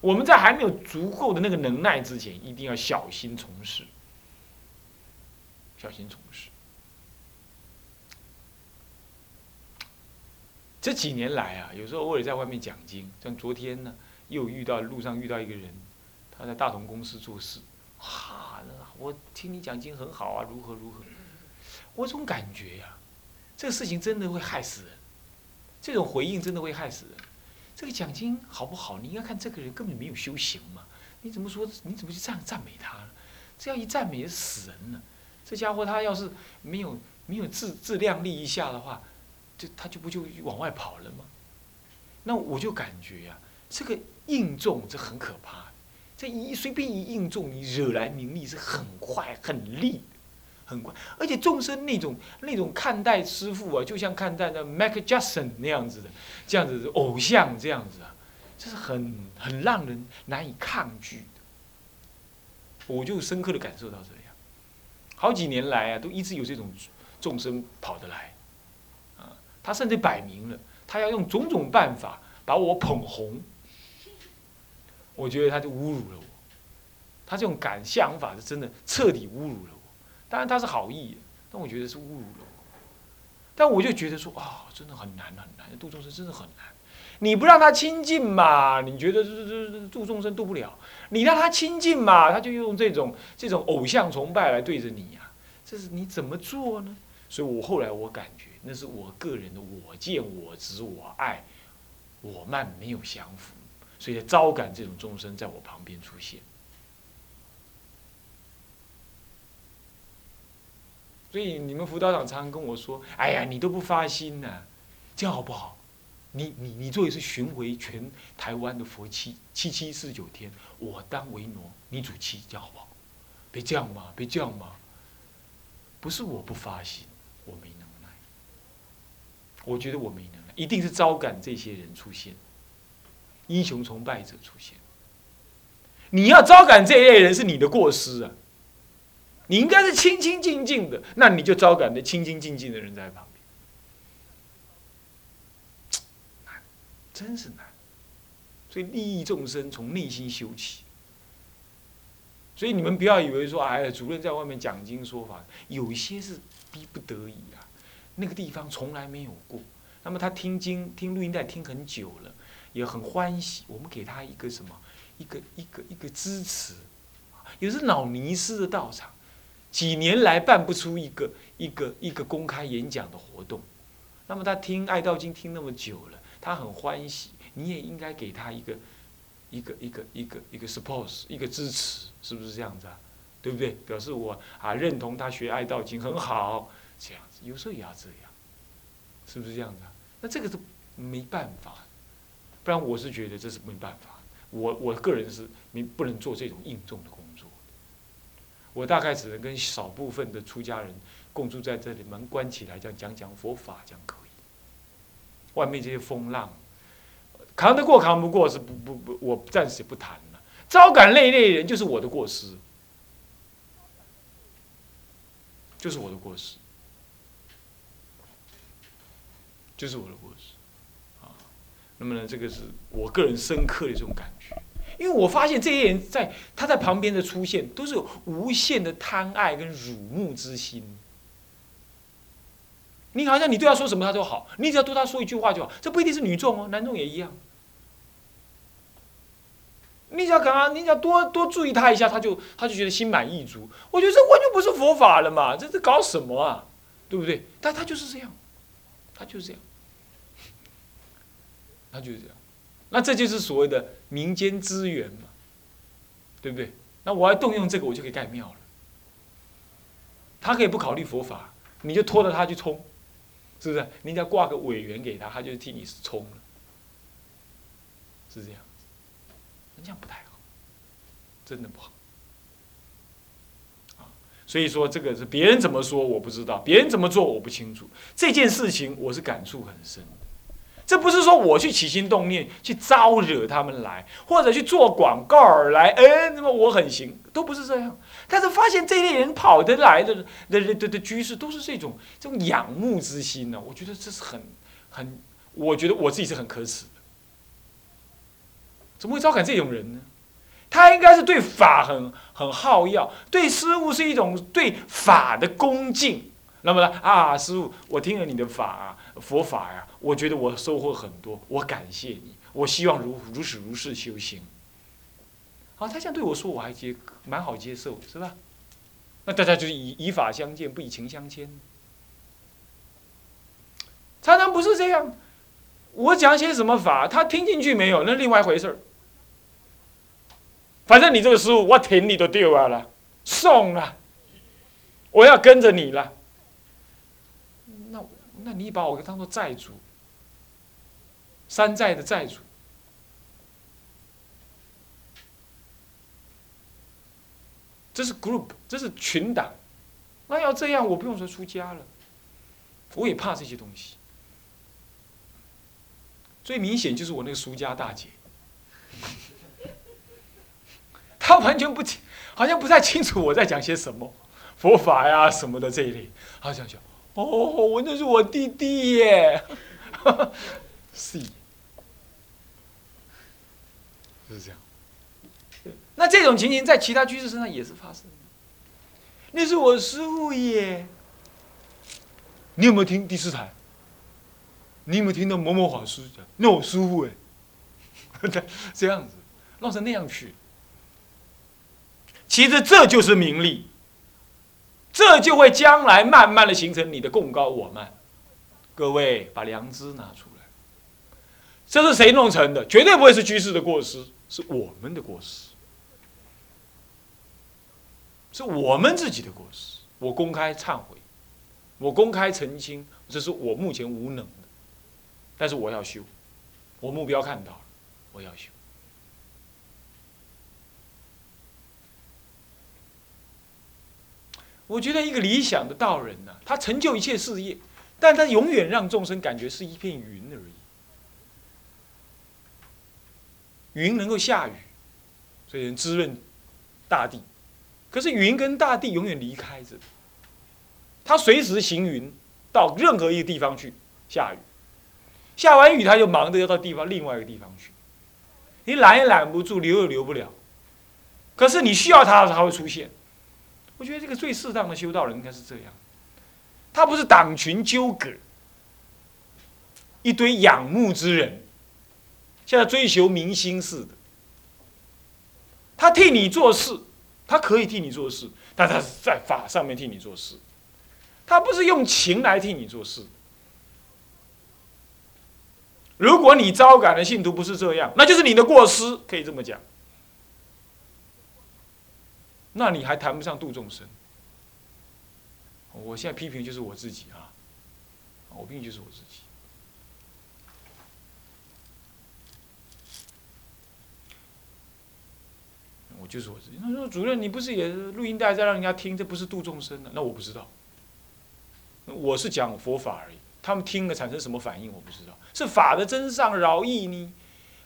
我们在还没有足够的那个能耐之前，一定要小心从事，小心从事。这几年来啊，有时候偶尔在外面讲经，像昨天呢，又遇到路上遇到一个人，他在大同公司做事，哈，我听你讲经很好啊，如何如何，我总感觉呀，这个事情真的会害死人，这种回应真的会害死人。这个讲经好不好？你应该看这个人根本没有修行嘛，你怎么说？你怎么去赞赞美他？这样一赞美也死人了。这家伙他要是没有没有自自量力一下的话。就他就不就往外跑了吗？那我就感觉呀，这个应众这很可怕，这一随便一应众，你惹来名利是很快很利，很快。而且众生那种那种看待师傅啊，就像看待那 Michael Jackson 那样子的，这样子的偶像这样子啊，这是很很让人难以抗拒的。我就深刻的感受到这样，好几年来啊，都一直有这种众生跑得来。啊他甚至摆明了，他要用种种办法把我捧红。我觉得他就侮辱了我，他这种感想法是真的彻底侮辱了。当然他是好意，但我觉得是侮辱了我。但我就觉得说啊，真的很难很难，度众生真的很难。你不让他亲近嘛？你觉得这这这度众生度不了？你让他亲近嘛？他就用这种这种偶像崇拜来对着你呀？这是你怎么做呢？所以我后来我感觉。那是我个人的我见我执我爱我慢没有相符，所以招感这种众生在我旁边出现。所以你们辅导长常常跟我说：“哎呀，你都不发心呢，这样好不好？你你你做一次巡回全台湾的佛七七七四九天，我当为挪，你主七，这样好不好？别这样嘛，别这样嘛。不是我不发心，我没能耐。”我觉得我没能耐，一定是招感这些人出现，英雄崇拜者出现。你要招感这一类人是你的过失啊！你应该是清清静静的，那你就招感的清清静静的人在旁边，难，真是难。所以利益众生从内心修起。所以你们不要以为说，哎，主任在外面讲经说法，有些是逼不得已啊。那个地方从来没有过，那么他听经听录音带听很久了，也很欢喜。我们给他一个什么，一个一个一个支持。有时老尼斯的道场，几年来办不出一个一个一个公开演讲的活动，那么他听爱道经听那么久了，他很欢喜。你也应该给他一个一个一个一个一个 support，一个支持，是不是这样子啊？对不对？表示我啊认同他学爱道经很好。这样子，有时候也要这样，是不是这样子啊？那这个是没办法，不然我是觉得这是没办法。我我个人是没不能做这种应重的，我大概只能跟少部分的出家人共住在这里，门关起来，这样讲讲佛法，这样可以。外面这些风浪，扛得过扛不过是不不不，我暂时不谈了。招感累累人就是我的过失，就是我的过失。就是我的过失，啊，那么呢，这个是我个人深刻的这种感觉，因为我发现这些人在他在旁边的出现，都是有无限的贪爱跟辱慕之心。你好像你对他说什么他都好，你只要对他说一句话就好，这不一定是女众哦，男众也一样。你只要干嘛？你只要多多注意他一下，他就他就觉得心满意足。我觉得这完全不是佛法了嘛，这是搞什么啊？对不对？但他就是这样，他就是这样。他就是这样，那这就是所谓的民间资源嘛，对不对？那我要动用这个，我就可以盖庙了。他可以不考虑佛法，你就拖着他去冲，是不是？你只要挂个委员给他，他就替你冲了，是这样子。这样不太好，真的不好。啊，所以说这个是别人怎么说我不知道，别人怎么做我不清楚。这件事情我是感触很深。这不是说我去起心动念去招惹他们来，或者去做广告来，哎，那么我很行，都不是这样。但是发现这类人跑得来的的的的的居士，都是这种这种仰慕之心呢。我觉得这是很很，我觉得我自己是很可耻的，怎么会招感这种人呢？他应该是对法很很好要，对师物是一种对法的恭敬。那么呢，啊，师傅，我听了你的法啊，佛法呀，我觉得我收获很多，我感谢你，我希望如如此如是修行。好，他这样对我说，我还接蛮好接受，是吧？那大家就是以以法相见，不以情相牵。常常不是这样，我讲些什么法，他听进去没有，那另外一回事儿。反正你这个师傅，我听你都丢了，送了，我要跟着你了。那你把我当做债主，山寨的债主。这是 group，这是群党。那要这样，我不用说出家了，我也怕这些东西。最明显就是我那个苏家大姐，她完全不清，好像不太清楚我在讲些什么佛法呀什么的这一类。她想想，哦，我那是我弟弟耶，是，就是这样。那这种情形在其他居士身上也是发生的。那是我师傅耶，你有没有听第四台？你有没有听到某某法师讲？那我师傅哎，这样子弄成那样去，其实这就是名利，这就会将来慢慢的形成你的共高我慢。各位把良知拿出来，这是谁弄成的？绝对不会是居士的过失，是我们的过失，是我们自己的过失。我公开忏悔，我公开澄清，这是我目前无能的。但是我要修，我目标看到了，我要修。我觉得一个理想的道人呢，他成就一切事业，但他永远让众生感觉是一片云而已。云能够下雨，所以能滋润大地。可是云跟大地永远离开着，他随时行云到任何一个地方去下雨。下完雨，他就忙着要到地方另外一个地方去，你拦也拦不住，留也留不了。可是你需要他，他会出现。我觉得这个最适当的修道人应该是这样，他不是党群纠葛，一堆仰慕之人，像追求明星似的。他替你做事，他可以替你做事，但他是在法上面替你做事，他不是用情来替你做事。如果你招感的信徒不是这样，那就是你的过失，可以这么讲。那你还谈不上度众生。我现在批评就是我自己啊，我批评就是我自己。我就是我自己。他说：“主任，你不是也录音带在让人家听？这不是度众生的？那我不知道。我是讲佛法而已。”他们听了产生什么反应？我不知道，是法的真上饶意呢，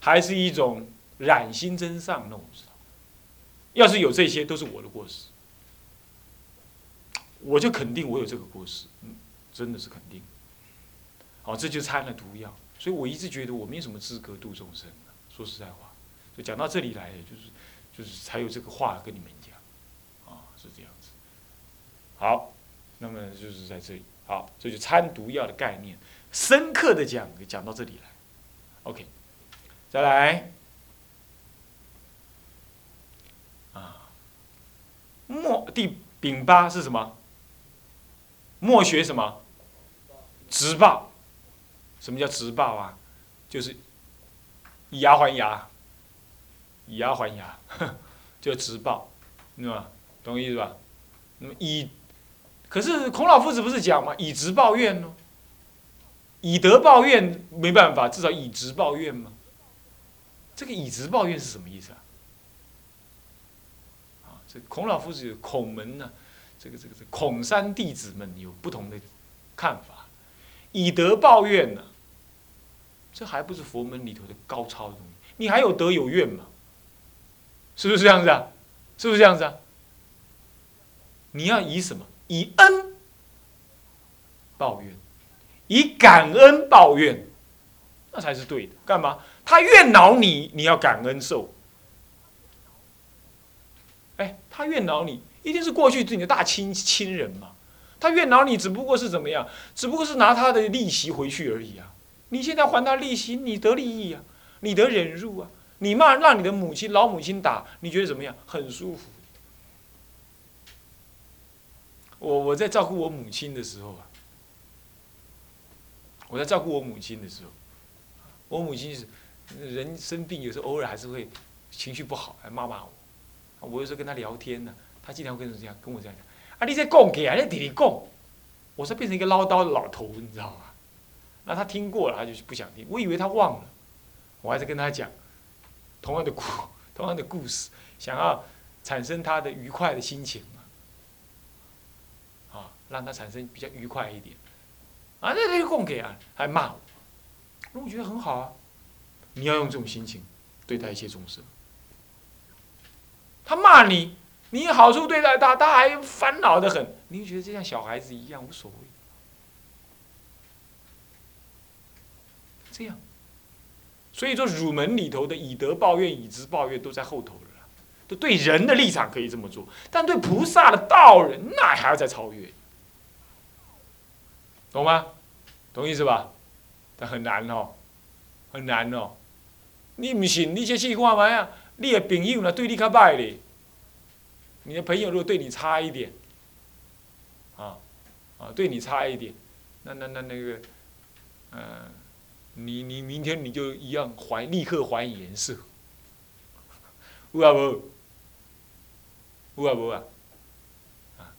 还是一种染心真上？那我不知道。要是有这些，都是我的过失，我就肯定我有这个过失，嗯，真的是肯定。好，这就掺了毒药，所以我一直觉得我没什么资格度众生。说实在话，就讲到这里来，就是就是才有这个话跟你们讲，啊，是这样子。好，那么就是在这里。好，这就参毒药的概念，深刻的讲，讲到这里来，OK，再来，啊，末第丙八是什么？莫学什么？直报，什么叫直报啊？就是以牙还牙，以牙还牙，就直报，对吧？懂我意思吧？那么以。可是孔老夫子不是讲吗？以直报怨呢？以德报怨没办法，至少以直报怨嘛。这个以直报怨是什么意思啊？这孔老夫子孔门呢，这个这个这孔山弟子们有不同的看法。以德报怨呢，这还不是佛门里头的高超的东西？你还有德有怨吗？是不是这样子啊？是不是这样子啊？你要以什么？以恩报怨，以感恩报怨，那才是对的。干嘛？他越恼你，你要感恩受。哎，他越恼你，一定是过去是你的大亲亲人嘛。他越恼你，只不过是怎么样？只不过是拿他的利息回去而已啊。你现在还他利息，你得利益啊，你得忍辱啊。你骂让你的母亲老母亲打，你觉得怎么样？很舒服。我我在照顾我母亲的时候啊，我在照顾我母亲的时候，我母亲是人生病，有时候偶尔还是会情绪不好，还骂骂我。我有时候跟他聊天呢，他经常会跟我这样跟我这样讲：“啊，你在讲给啊，你弟弟讲。”我说变成一个唠叨的老头，你知道吗？那他听过了，他就是不想听。我以为他忘了，我还是跟他讲同样的故同样的故事，想要产生他的愉快的心情嘛，啊，让他产生比较愉快一点。啊，那那供给啊，还骂我，那我觉得很好啊。你要用这种心情对待一切众生。他骂你，你好处对待他，他还烦恼的很，你就觉得就像小孩子一样无所谓。这样，所以说儒门里头的以德报怨、以直报怨都在后头了，都对人的立场可以这么做，但对菩萨的道人，那还要再超越，懂吗？懂意思吧？但很难哦，很难哦。你唔信，你先去看嘛呀。你的朋友呢，对你较歹咧，你的朋友如果对你差一点，啊，啊，对你差一点，那那那那个，嗯。你你明天你就一样还立刻还颜色，有啊无？有啊无啊？啊，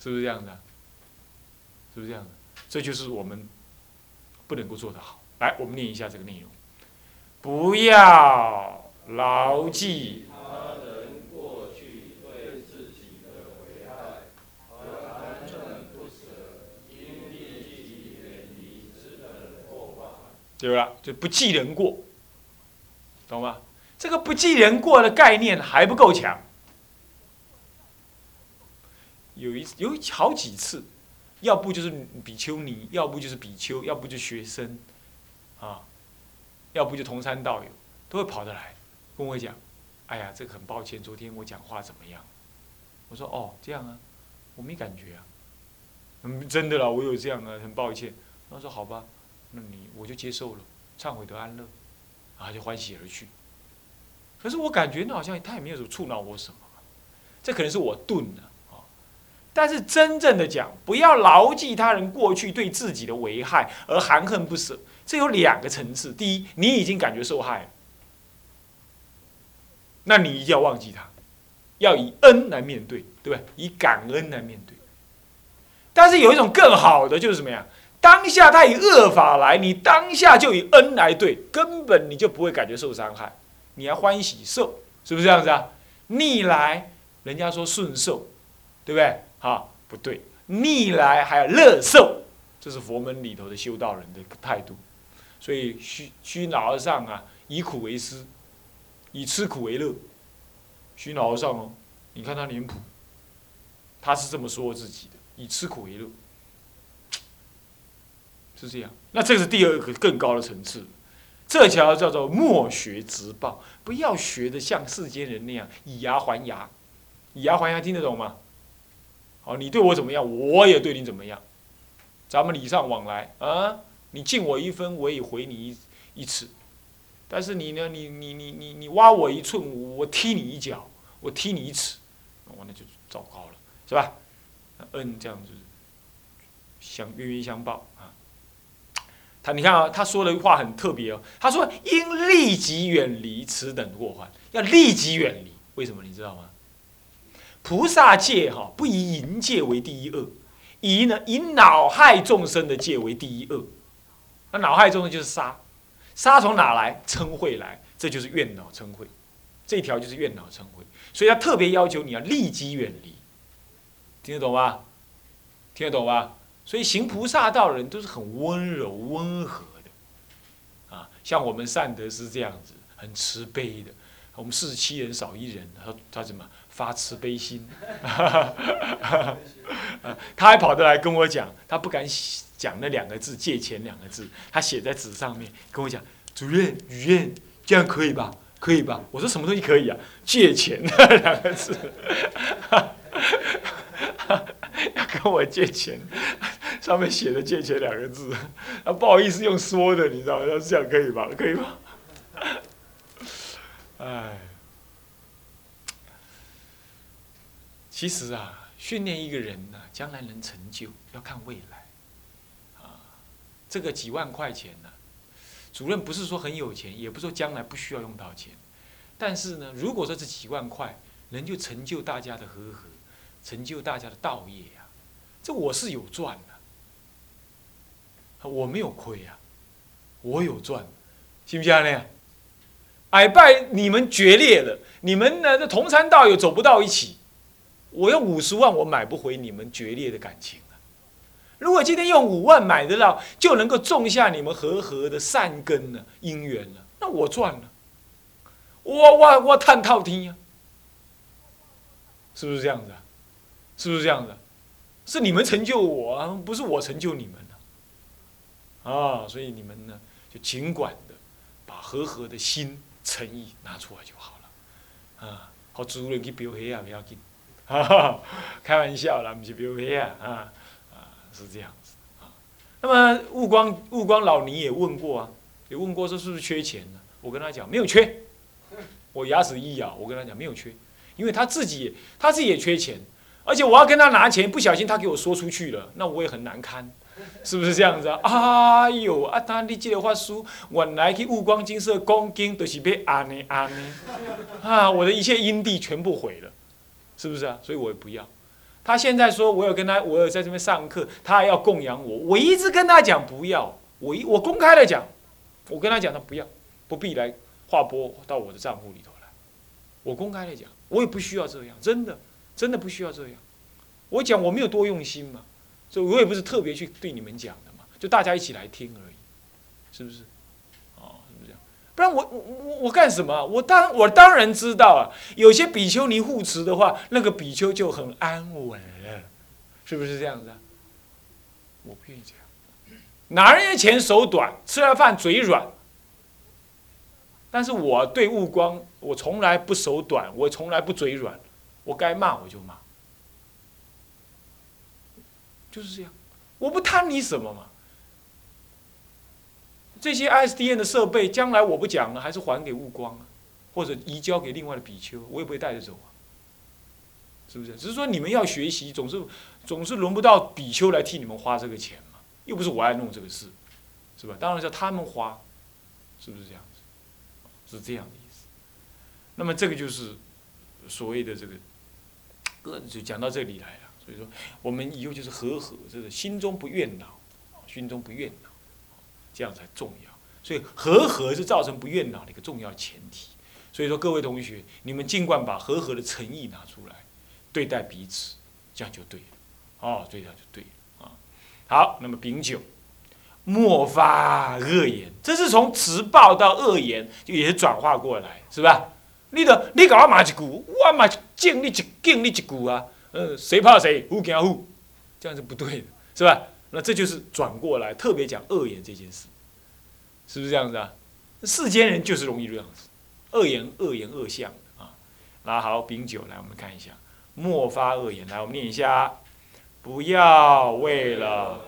是不是这样的？是不是这样的？这就是我们不能够做得好。来，我们念一下这个内容：不要牢记。对吧？就不记人过，懂吗？这个不记人过的概念还不够强。有一有好几次，要不就是比丘尼，要不就是比丘，要不就学生，啊，要不就同山道友，都会跑得来跟我讲：“哎呀，这个很抱歉，昨天我讲话怎么样？”我说：“哦，这样啊，我没感觉啊。”嗯，真的啦，我有这样啊，很抱歉。他说：“好吧。”那你我就接受了，忏悔得安乐，然后，就欢喜而去。可是我感觉那好像他也没有触恼我什么，这可能是我钝了啊。但是真正的讲，不要牢记他人过去对自己的危害而含恨不舍，这有两个层次。第一，你已经感觉受害了，那你一定要忘记他，要以恩来面对，对不对？以感恩来面对。但是有一种更好的，就是什么呀？当下他以恶法来，你当下就以恩来对，根本你就不会感觉受伤害，你还欢喜受，是不是这样子啊？逆来，人家说顺受，对不对？好，不对，逆来还要乐受，这是佛门里头的修道人的态度。所以虚虚脑而上啊，以苦为师，以吃苦为乐。虚脑而上哦，你看他脸谱，他是这么说自己的，以吃苦为乐。是这样，那这是第二个更高的？层次，这条叫做莫学直报，不要学的？像世间人那样以牙还牙，以牙还牙听得懂吗？好，你对我怎么样，我也对你怎么样，咱们礼尚往来啊，你敬我一分，我也回你一一尺，但是你呢，你你你你你挖我一寸，我踢你一脚，我踢你一尺，我那就糟糕了，是吧？恩这样子相冤冤相报啊。他你看啊，他说的话很特别哦。他说：“应立即远离此等祸患，要立即远离。为什么你知道吗？菩萨戒哈不以淫戒为第一恶，以呢以恼害众生的戒为第一恶。那脑海中的就是沙，沙从哪来？嗔恚来，这就是怨恼嗔恚。这条就是怨恼嗔恚，所以他特别要求你要立即远离。听得懂吗？听得懂吗？所以行菩萨道的人都是很温柔温和的，啊，像我们善德是这样子，很慈悲的。我们四十七人少一人，他他怎么发慈悲心？他还跑得来跟我讲，他不敢讲那两个字“借钱”两个字，他写在纸上面跟我讲：“主任，语言这样可以吧？可以吧？”我说：“什么东西可以啊？借钱两个字，要跟我借钱，上面写的‘借钱’两个字，啊，不好意思用说的，你知道吗？要这样可以吧？可以吧？哎。”其实啊，训练一个人呢，将来能成就，要看未来。啊，这个几万块钱呢，主任不是说很有钱，也不是说将来不需要用到钱。但是呢，如果说这几万块能就成就大家的和合，成就大家的道业呀，这我是有赚的，我没有亏啊，我有赚，信不信呢？矮拜你们决裂了，你们呢，这同参道友走不到一起。我用五十万，我买不回你们决裂的感情啊！如果今天用五万买得到，就能够种下你们和合的善根呢，因缘了，那我赚了。我我我探套听呀，是不是这样子啊？是不是这样子？是你们成就我啊，不是我成就你们啊！啊，所以你们呢，就尽管的把和合的心诚意拿出来就好了。啊，好，主人去表黑啊，不要紧。哈哈，开玩笑啦，不是表黑啊，啊啊是这样子啊。那么悟光悟光老尼也问过啊，也问过说是不是缺钱呢？我跟他讲没有缺，我牙齿一咬，我跟他讲没有缺，因为他自己他自己也缺钱，而且我要跟他拿钱，不小心他给我说出去了，那我也很难堪，是不是这样子啊？哎呦啊，他你这个话书，原来去悟光金色恭敬都是被安呢安呢，啊，我的一切因地全部毁了。是不是啊？所以我也不要。他现在说，我有跟他，我有在这边上课，他还要供养我。我一直跟他讲不要，我一我公开的讲，我跟他讲他不要，不必来划拨到我的账户里头来。我公开的讲，我也不需要这样，真的，真的不需要这样。我讲我没有多用心嘛，所以我也不是特别去对你们讲的嘛，就大家一起来听而已，是不是？哦，是不是这样？不然我我我干什么？我当我当然知道啊，有些比丘尼护持的话，那个比丘就很安稳，是不是这样子？我不愿意这样，拿人家钱手短，吃了饭嘴软。但是我对悟光，我从来不手短，我从来不嘴软，我该骂我就骂，就是这样，我不贪你什么嘛。这些 SDN 的设备，将来我不讲了，还是还给悟光啊，或者移交给另外的比丘，我也不会带着走啊，是不是？只是说你们要学习，总是总是轮不到比丘来替你们花这个钱嘛，又不是我爱弄这个事，是吧？当然是他们花，是不是这样子？是这样的意思。那么这个就是所谓的这，个就讲到这里来了。所以说，我们以后就是和和，就是心中不怨恼，心中不怨恼。这样才重要，所以和和是造成不怨恼的一个重要前提。所以说，各位同学，你们尽管把和和的诚意拿出来对待彼此，这样就对了。哦，这样就对了啊。好，那么丙九，莫发恶言，这是从持报到恶言，就也是转化过来，是吧？你的你搞我骂一句，我骂敬你一敬你一句啊。谁怕谁，互惊互，这样是不对的，是吧？那这就是转过来，特别讲恶言这件事，是不是这样子啊？世间人就是容易这样子，恶言、恶言、恶相啊。那好，丙酒来，我们看一下，莫发恶言。来，我们念一下，不要为了。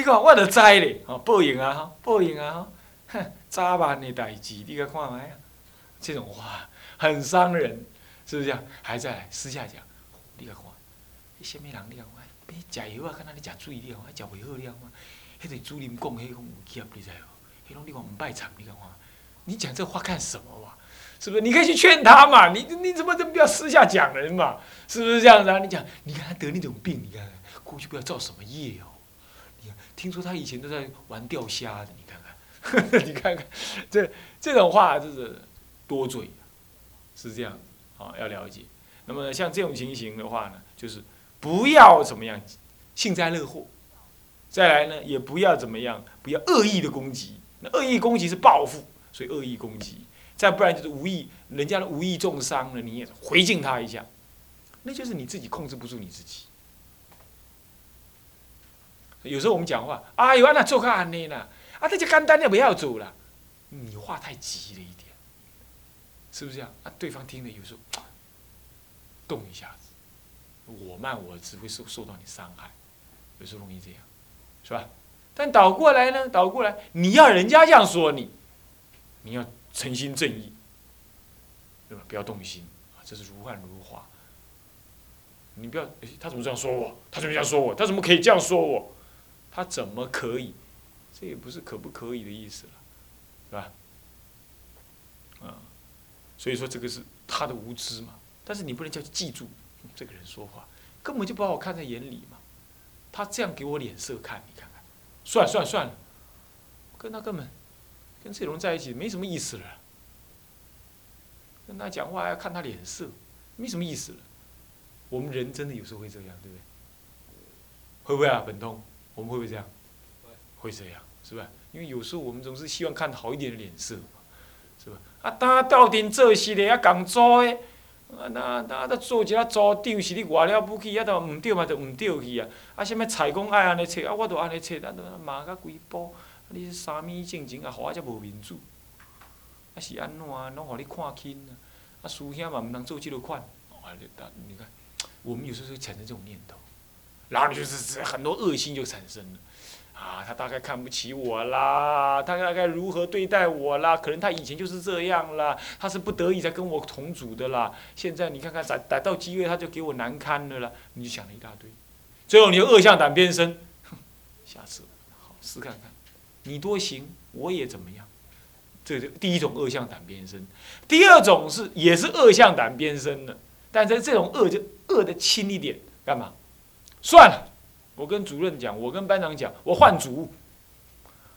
你看，我著知咧，吼报应啊，吼报应啊，吼，哼，早晚 的代志，你甲看卖啊，这种话很伤人，是不是这样？还在私下讲，你甲看，什么人？你甲看，比食药啊，敢若你食水，你甲看，食袂好，你甲看，迄个主任讲，迄讲有劫，你知无？迄种你讲毋拜忏，你甲看，你讲这话干什么嘛？是不是？你可以去劝他嘛？你你怎么这么不要私下讲人嘛？是不是这样子啊？你讲，你看他得那种病，你看过去不知道造什么业哦。听说他以前都在玩钓虾的，你看看，你看看，这这种话就是多嘴，是这样啊，要了解。那么像这种情形的话呢，就是不要怎么样幸灾乐祸，再来呢，也不要怎么样，不要恶意的攻击。那恶意攻击是报复，所以恶意攻击。再不然就是无意，人家的无意重伤了，你也回敬他一下，那就是你自己控制不住你自己。有时候我们讲话，啊，有啊那做个安尼啦，啊，这就简单的不要走了，你话太急了一点，是不是这样？啊，对方听了有时候动一下子，我慢我只会受受到你伤害，有时候容易这样，是吧？但倒过来呢，倒过来，你要人家这样说你，你要诚心正义，对吧？不要动心啊，这是如幻如化。你不要，他怎么这样说我？他怎么这样说我？他怎么可以这样说我？他怎么可以？这也不是可不可以的意思了，是吧？啊，所以说这个是他的无知嘛。但是你不能叫记住这个人说话，根本就不把我看在眼里嘛。他这样给我脸色看，你看看，算了算了算了，跟他根本跟这种人在一起没什么意思了。跟他讲话还要看他脸色，没什么意思了。我们人真的有时候会这样，对不对？会不会啊，本通？我们会不会这样？会这样，是吧？因为有时候我们总是希望看好一点的脸色，是吧？啊，他到底做事的啊，工作的，啊，那那他做一下组长是你外了不起，啊，都唔对嘛，就唔对去啊。啊，什么菜讲爱安尼切，啊，我都安尼切，啊，都骂甲规波，你是三米正经啊，互我才无面子。啊，是安怎？拢互你看轻啊。啊，师兄嘛，毋通做即落款。啊，你看，我们有时候会产生这种念头。然后就是很多恶心就产生了，啊，他大概看不起我啦，他大概如何对待我啦？可能他以前就是这样啦，他是不得已才跟我同组的啦。现在你看看，逮逮到机会他就给我难堪了啦，你就想了一大堆，最后你就恶向胆边生，下次好试看看，你多行我也怎么样？这是第一种恶向胆边生，第二种是也是恶向胆边生的，但是这种恶就恶的轻一点，干嘛？算了，我跟主任讲，我跟班长讲，我换组，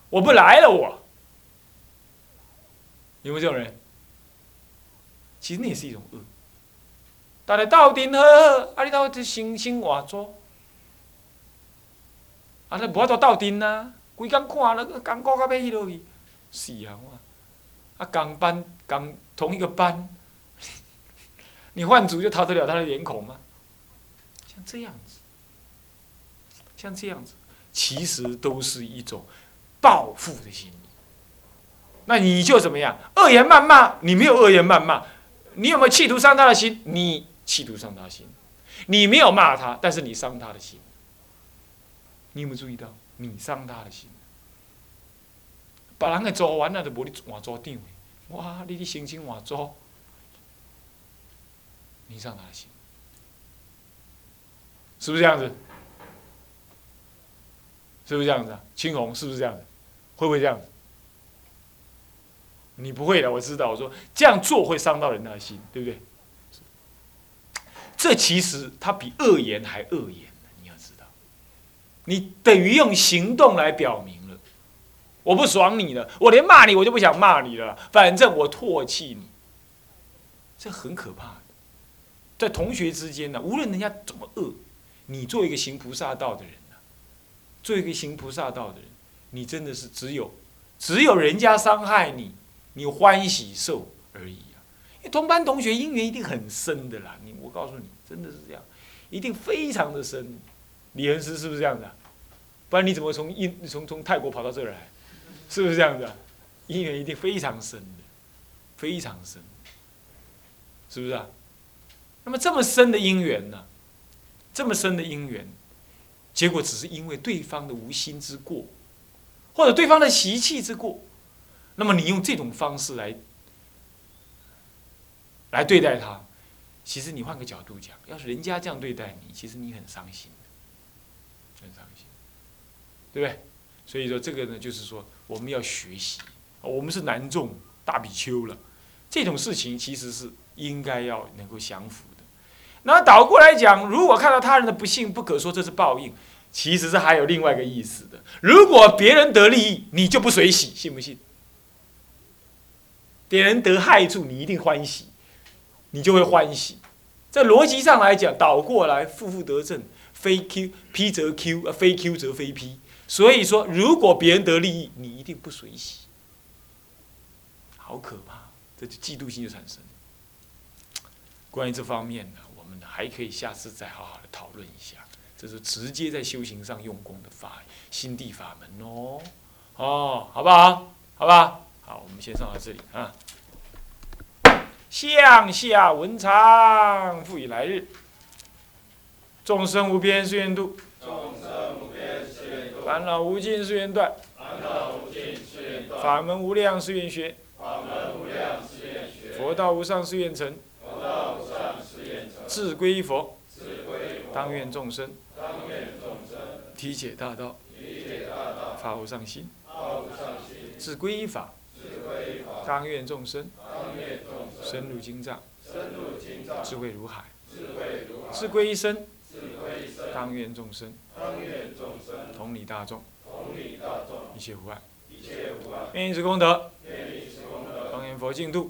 我不来了。我有没有这种人？其实那也是一种恶。大家斗阵好，啊，你到这星星换组，啊，你无法度斗阵啊，规工看了，工过到尾去落去，是啊，我啊，同班同同一个班，你换组就逃得了他的脸孔吗？像这样。像这样子，其实都是一种报复的心理。那你就怎么样？恶言谩骂，你没有恶言谩骂，你有没有企图伤他的心？你企图伤他心，你没有骂他，但是你伤他的心。你有没有注意到？你伤他的心。别人给做完了就无你换组长，哇！你的心情换组，你伤他的心，是不是这样子？是不是这样子啊？青红是不是这样子？会不会这样子？你不会的，我知道。我说这样做会伤到人的心，对不对？这其实他比恶言还恶言你要知道，你等于用行动来表明了，我不爽你了，我连骂你我就不想骂你了，反正我唾弃你。这很可怕的，在同学之间呢，无论人家怎么恶，你做一个行菩萨道的人。做一个行菩萨道的人，你真的是只有，只有人家伤害你，你欢喜受而已啊！因为同班同学姻缘一定很深的啦，你我告诉你，真的是这样，一定非常的深。李恩师是不是这样子啊？不然你怎么从印从从泰国跑到这儿来？是不是这样子啊？姻缘一定非常深的，非常深，是不是啊？那么这么深的姻缘呢？这么深的姻缘。结果只是因为对方的无心之过，或者对方的习气之过，那么你用这种方式来来对待他，其实你换个角度讲，要是人家这样对待你，其实你很伤心很伤心，对不对？所以说这个呢，就是说我们要学习，我们是南众大比丘了，这种事情其实是应该要能够降服。那倒过来讲，如果看到他人的不幸，不可说这是报应，其实是还有另外一个意思的。如果别人得利益，你就不随喜，信不信？别人得害处，你一定欢喜，你就会欢喜。在逻辑上来讲，倒过来，负负得正，非 Q P 则 Q，非 Q 则非 P。所以说，如果别人得利益，你一定不随喜，好可怕，这就嫉妒心就产生。关于这方面呢，们还可以下次再好好的讨论一下。这是直接在修行上用功的法心地法门哦，哦，好不好？好吧，好，我们先上到这里啊。向下文长，复以来日。众生无边誓愿度，众生无边誓愿度烦恼无尽誓愿断，烦恼无尽誓愿断法门无量誓愿学，佛道无上誓愿成，志归佛，当愿众生。体解大道，发无上心，志归法，当愿众生。深入经藏，智慧如海，智归一生，当愿众生，同理大众，一切无碍，愿以此功德，庄严佛净土，